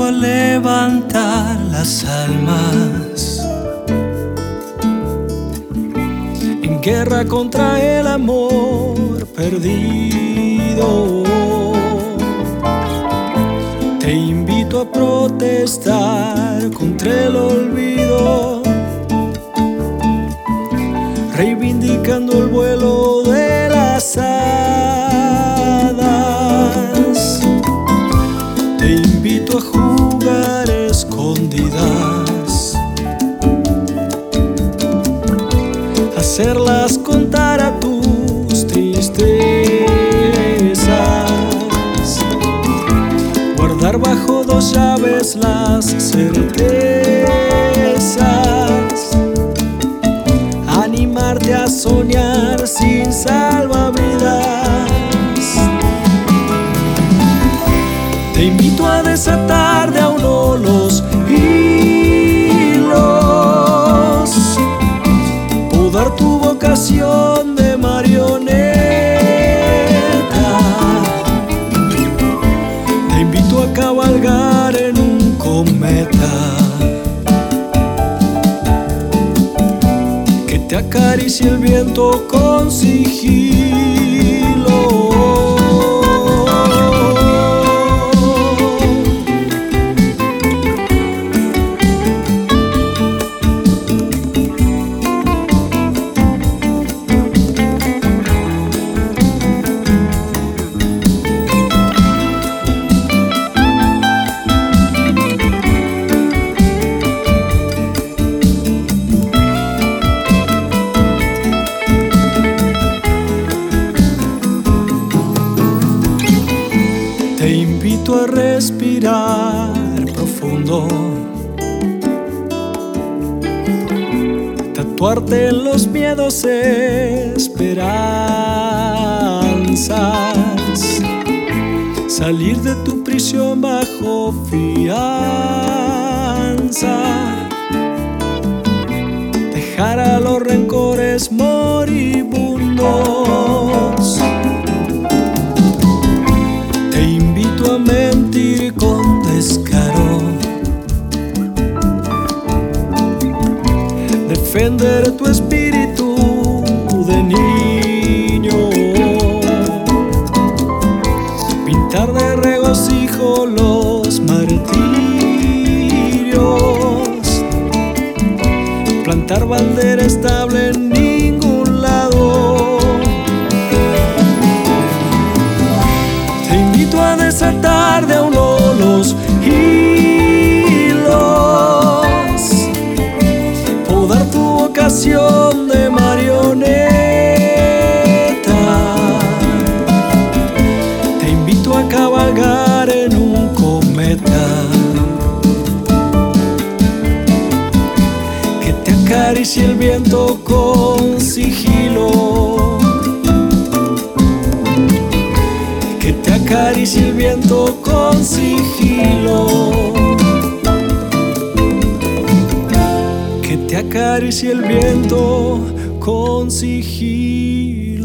levantar las almas en guerra contra el amor perdido. Te invito a protestar contra el olvido, reivindicando el vuelo de las hadas. Hacerlas contar a tus tristezas, guardar bajo dos llaves las certezas, animarte a soñar sin salvavidas. Te invito a desatar de a tu vocación de marioneta. Te invito a cabalgar en un cometa que te acaricie el viento con sigilo. Te invito a respirar profundo. Tatuarte en los miedos esperanzas. Salir de tu prisión bajo fianza. Dejar a los rencores moribundos. Defender tu espíritu de niño. Pintar de regocijo los martirios. Te acaricie el viento con sigilo. que te acaricie el viento con sigilo. Que te acaricie el viento con sigilo.